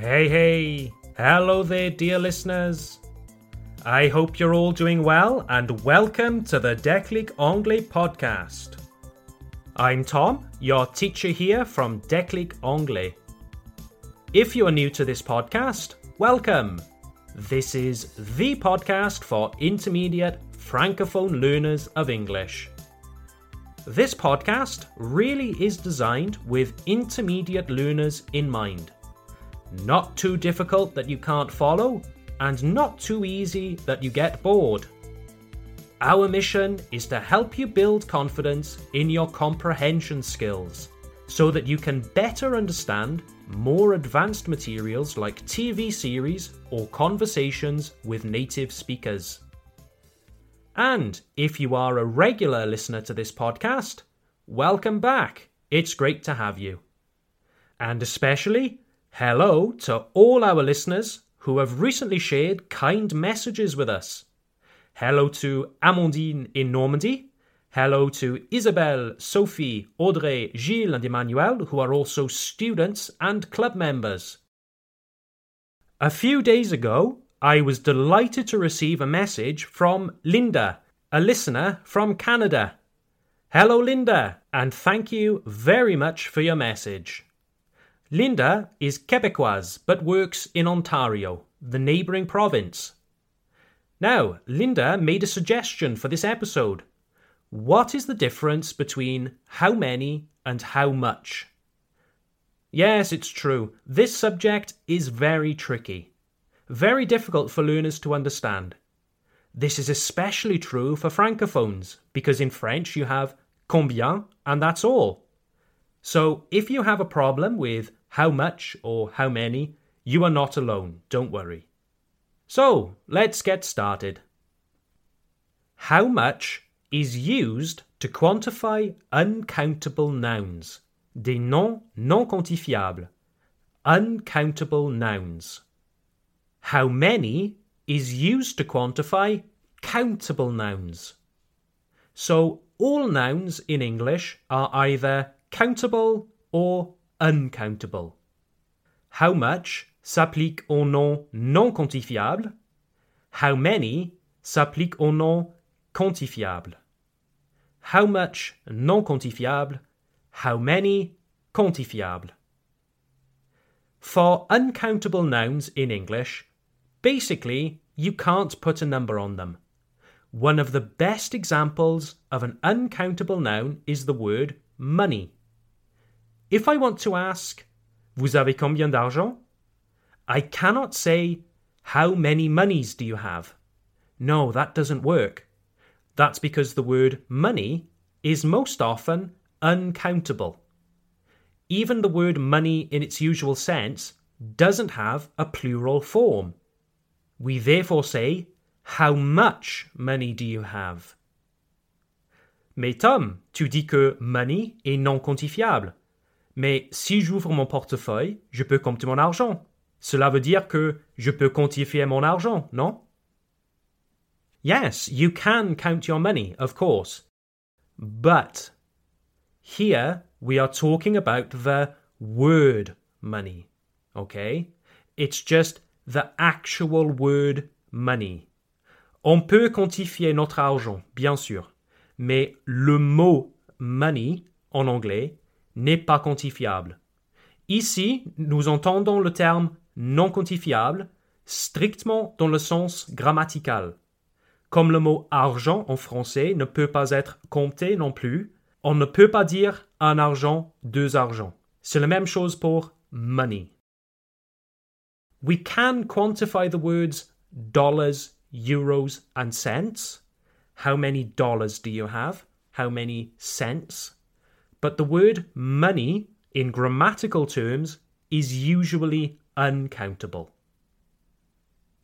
Hey, hey. Hello there, dear listeners. I hope you're all doing well and welcome to the Déclic Anglais podcast. I'm Tom, your teacher here from Déclic Anglais. If you are new to this podcast, welcome. This is the podcast for intermediate francophone learners of English. This podcast really is designed with intermediate learners in mind. Not too difficult that you can't follow, and not too easy that you get bored. Our mission is to help you build confidence in your comprehension skills so that you can better understand more advanced materials like TV series or conversations with native speakers. And if you are a regular listener to this podcast, welcome back. It's great to have you. And especially, hello to all our listeners who have recently shared kind messages with us. Hello to Amandine in Normandy. Hello to Isabelle, Sophie, Audrey, Gilles, and Emmanuel, who are also students and club members. A few days ago, I was delighted to receive a message from Linda, a listener from Canada. Hello, Linda, and thank you very much for your message. Linda is Quebecoise but works in Ontario, the neighbouring province. Now, Linda made a suggestion for this episode. What is the difference between how many and how much? Yes, it's true. This subject is very tricky very difficult for learners to understand. This is especially true for francophones, because in French you have combien and that's all. So if you have a problem with how much or how many, you are not alone, don't worry. So let's get started. How much is used to quantify uncountable nouns, des noms non quantifiables, uncountable nouns. How many is used to quantify countable nouns. So all nouns in English are either countable or uncountable. How much s'applique au nom non quantifiable. How many s'applique au nom quantifiable. How much non quantifiable. How many quantifiable. For uncountable nouns in English, Basically, you can't put a number on them. One of the best examples of an uncountable noun is the word money. If I want to ask, Vous avez combien d'argent? I cannot say, How many monies do you have? No, that doesn't work. That's because the word money is most often uncountable. Even the word money in its usual sense doesn't have a plural form. We therefore say, How much money do you have? Mais Tom, tu dis que money est non quantifiable. Mais si j'ouvre mon portefeuille, je peux compter mon argent. Cela veut dire que je peux quantifier mon argent, non? Yes, you can count your money, of course. But here we are talking about the word money. Okay? It's just the actual word money. On peut quantifier notre argent, bien sûr, mais le mot money en anglais n'est pas quantifiable. Ici, nous entendons le terme non quantifiable strictement dans le sens grammatical. Comme le mot argent en français ne peut pas être compté non plus, on ne peut pas dire un argent, deux argents. C'est la même chose pour money. We can quantify the words dollars, euros, and cents. How many dollars do you have? How many cents? But the word money, in grammatical terms, is usually uncountable.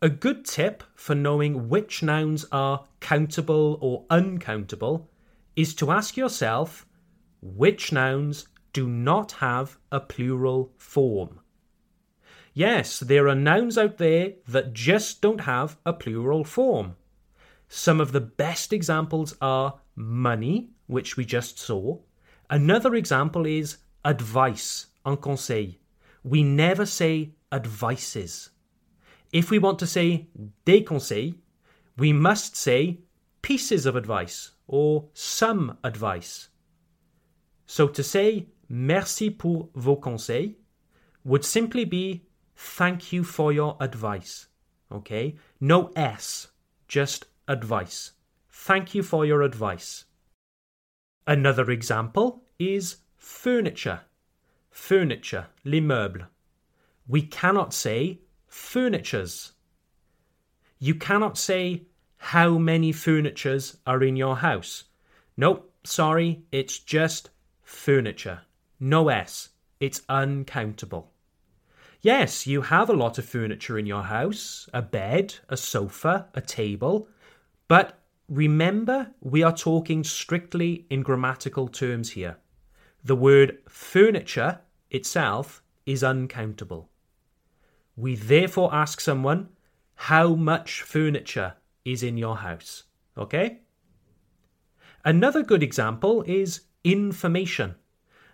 A good tip for knowing which nouns are countable or uncountable is to ask yourself which nouns do not have a plural form. Yes, there are nouns out there that just don't have a plural form. Some of the best examples are money, which we just saw. Another example is advice, un conseil. We never say advices. If we want to say des conseils, we must say pieces of advice or some advice. So to say merci pour vos conseils would simply be thank you for your advice. Okay? No S, just advice. Thank you for your advice. Another example is furniture. Furniture, les meubles. We cannot say furnitures. You cannot say how many furnitures are in your house. Nope, sorry, it's just furniture. No S. It's uncountable. Yes, you have a lot of furniture in your house a bed, a sofa, a table. But remember, we are talking strictly in grammatical terms here. The word furniture itself is uncountable. We therefore ask someone, How much furniture is in your house? Okay? Another good example is information.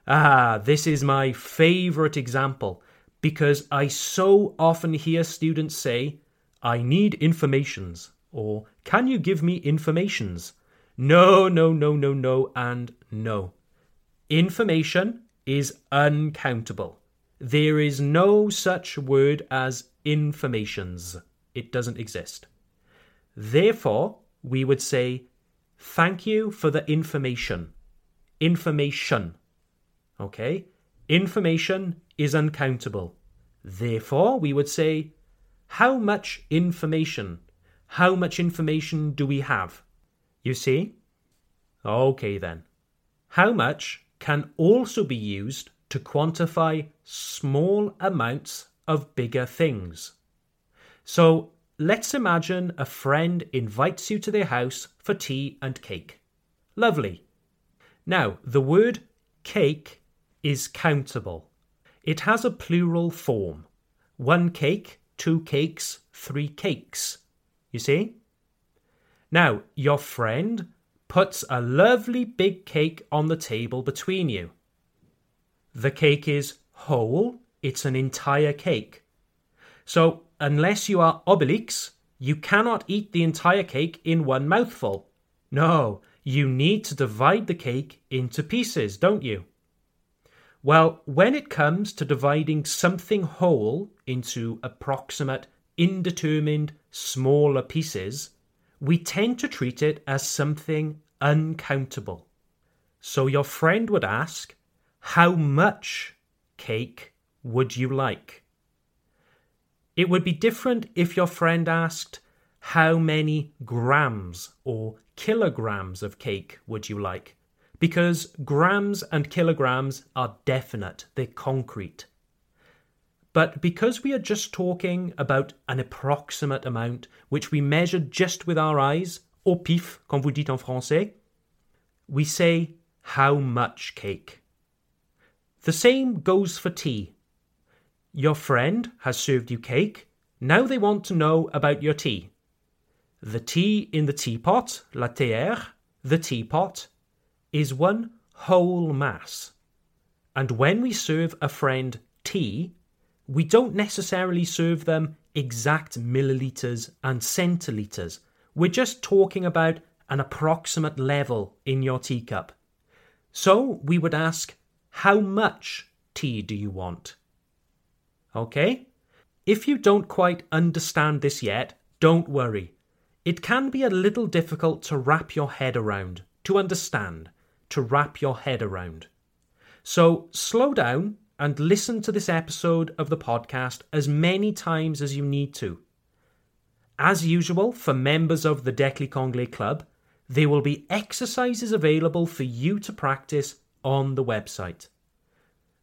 Ah, this is my favorite example because I so often hear students say, I need informations, or can you give me informations? No, no, no, no, no, and no. Information is uncountable. There is no such word as informations. It doesn't exist. Therefore, we would say, Thank you for the information. Information. Okay? Information is uncountable. Therefore, we would say, How much information? How much information do we have? You see? Okay, then. How much can also be used to quantify small amounts of bigger things. So let's imagine a friend invites you to their house for tea and cake. Lovely. Now, the word cake is countable. It has a plural form. One cake, two cakes, three cakes. You see? Now, your friend puts a lovely big cake on the table between you. The cake is whole, it's an entire cake. So, unless you are Obelix, you cannot eat the entire cake in one mouthful. No, you need to divide the cake into pieces, don't you? Well, when it comes to dividing something whole into approximate, indeterminate, smaller pieces, we tend to treat it as something uncountable. So your friend would ask, How much cake would you like? It would be different if your friend asked, How many grams or kilograms of cake would you like? Because grams and kilograms are definite, they're concrete. But because we are just talking about an approximate amount which we measure just with our eyes, au pif, comme vous dites en français, we say how much cake. The same goes for tea. Your friend has served you cake. Now they want to know about your tea. The tea in the teapot, la théière, the teapot, is one whole mass. And when we serve a friend tea, we don't necessarily serve them exact milliliters and centiliters. We're just talking about an approximate level in your teacup. So we would ask, How much tea do you want? Okay? If you don't quite understand this yet, don't worry. It can be a little difficult to wrap your head around, to understand, to wrap your head around. So slow down and listen to this episode of the podcast as many times as you need to. As usual, for members of the Declic Anglais Club, there will be exercises available for you to practice on the website.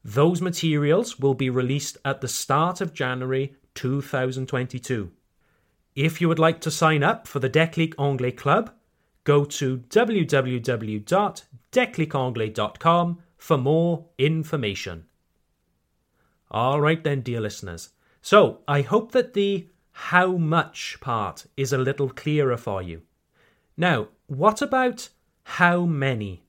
Those materials will be released at the start of January 2022. If you would like to sign up for the Declic Anglais Club, go to www.declicanglais.com for more information. All right, then, dear listeners. So, I hope that the how much part is a little clearer for you. Now, what about how many?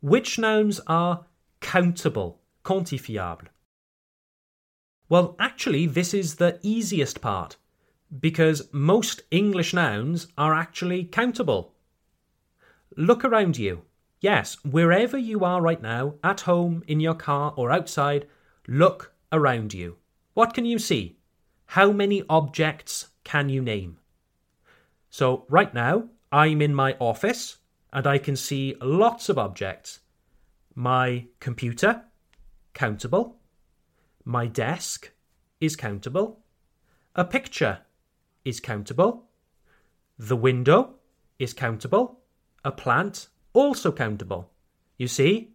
Which nouns are countable, quantifiable? Well, actually, this is the easiest part because most English nouns are actually countable. Look around you. Yes, wherever you are right now, at home, in your car, or outside, look around you. What can you see? How many objects can you name? So, right now, I'm in my office and I can see lots of objects. My computer, countable. My desk is countable. A picture is countable. The window is countable. A plant also countable. You see,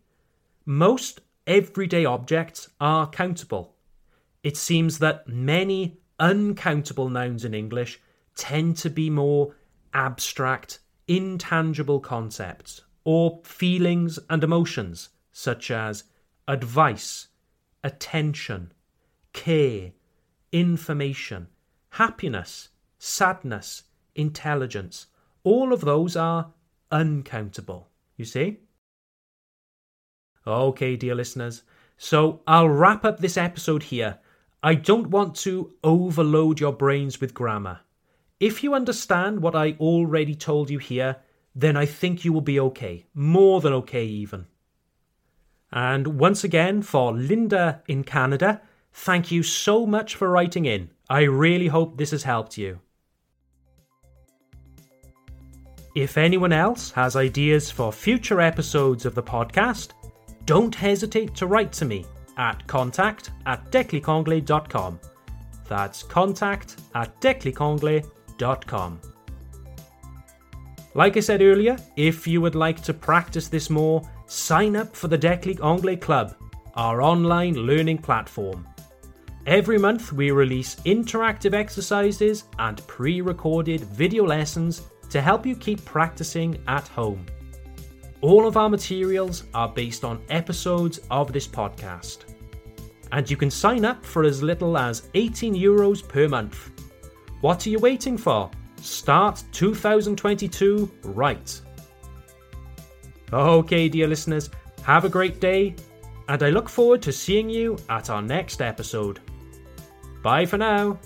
most everyday objects are countable. It seems that many uncountable nouns in English tend to be more abstract, intangible concepts or feelings and emotions such as advice, attention, care, information, happiness, sadness, intelligence. All of those are uncountable, you see? Okay, dear listeners, so I'll wrap up this episode here. I don't want to overload your brains with grammar. If you understand what I already told you here, then I think you will be okay. More than okay, even. And once again, for Linda in Canada, thank you so much for writing in. I really hope this has helped you. If anyone else has ideas for future episodes of the podcast, don't hesitate to write to me at contact at declicanglais.com. That's contact at declicanglais.com. Like I said earlier, if you would like to practice this more, sign up for the Declic Anglais Club, our online learning platform. Every month, we release interactive exercises and pre recorded video lessons to help you keep practicing at home. All of our materials are based on episodes of this podcast. And you can sign up for as little as 18 euros per month. What are you waiting for? Start 2022 right. Okay, dear listeners, have a great day, and I look forward to seeing you at our next episode. Bye for now.